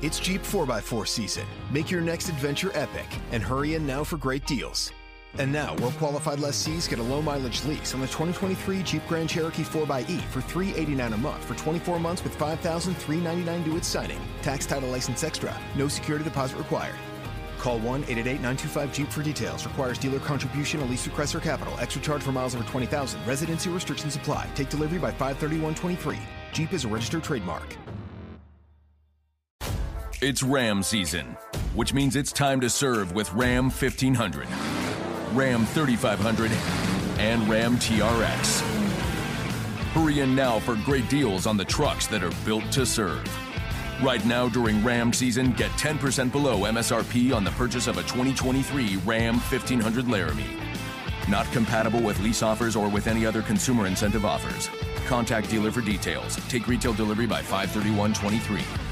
It's Jeep 4x4 season. Make your next adventure epic and hurry in now for great deals. And now, well qualified lessees get a low mileage lease on the 2023 Jeep Grand Cherokee 4xE for 389 a month for 24 months with $5,399 due at signing. Tax title license extra. No security deposit required. Call 1 888 925 Jeep for details. Requires dealer contribution, a lease request, or capital. Extra charge for miles over 20,000. Residency restrictions apply. Take delivery by 531.23. Jeep is a registered trademark. It's Ram season, which means it's time to serve with Ram 1500, Ram 3500, and Ram TRX. Hurry in now for great deals on the trucks that are built to serve. Right now during Ram season, get 10% below MSRP on the purchase of a 2023 Ram 1500 Laramie. Not compatible with lease offers or with any other consumer incentive offers. Contact dealer for details. Take retail delivery by 531.23.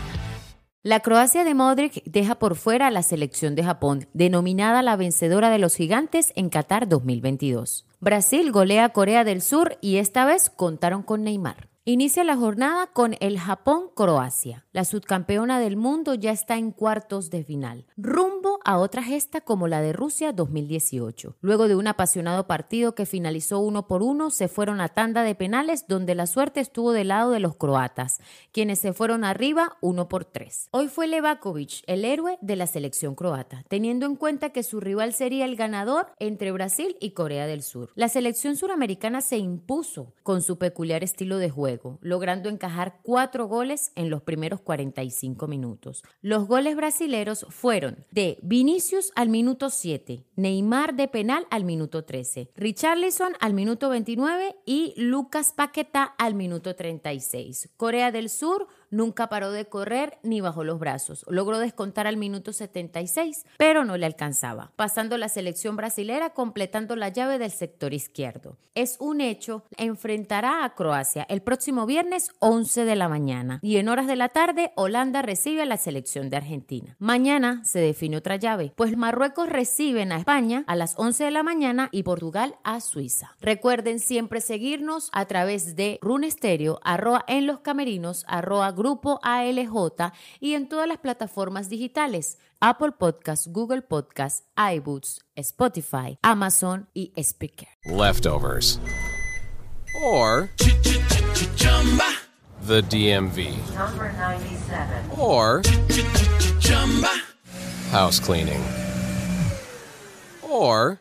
La Croacia de Modric deja por fuera a la selección de Japón, denominada la vencedora de los gigantes en Qatar 2022. Brasil golea a Corea del Sur y esta vez contaron con Neymar. Inicia la jornada con el Japón-Croacia. La subcampeona del mundo ya está en cuartos de final, rumbo a otra gesta como la de Rusia 2018. Luego de un apasionado partido que finalizó uno por uno, se fueron a tanda de penales donde la suerte estuvo del lado de los croatas, quienes se fueron arriba uno por tres. Hoy fue Levakovic el héroe de la selección croata, teniendo en cuenta que su rival sería el ganador entre Brasil y Corea del Sur. La selección suramericana se impuso con su peculiar estilo de juego logrando encajar cuatro goles en los primeros 45 minutos. Los goles brasileros fueron de Vinicius al minuto 7, Neymar de penal al minuto 13, Richarlison al minuto 29 y Lucas Paqueta al minuto 36. Corea del Sur nunca paró de correr ni bajó los brazos. Logró descontar al minuto 76, pero no le alcanzaba, pasando la selección brasilera completando la llave del sector izquierdo. Es un hecho, enfrentará a Croacia el próximo viernes 11 de la mañana y en horas de la tarde Holanda recibe a la selección de Argentina. Mañana se define otra llave, pues Marruecos reciben a España a las 11 de la mañana y Portugal a Suiza. Recuerden siempre seguirnos a través de Runestereo, arroa en los camerinos, arroa Grupo ALJ y en todas las plataformas digitales, Apple Podcasts, Google Podcasts, iBooks, Spotify, Amazon y Speaker. Leftovers. Or the DMV. Number 97. Or house cleaning. Or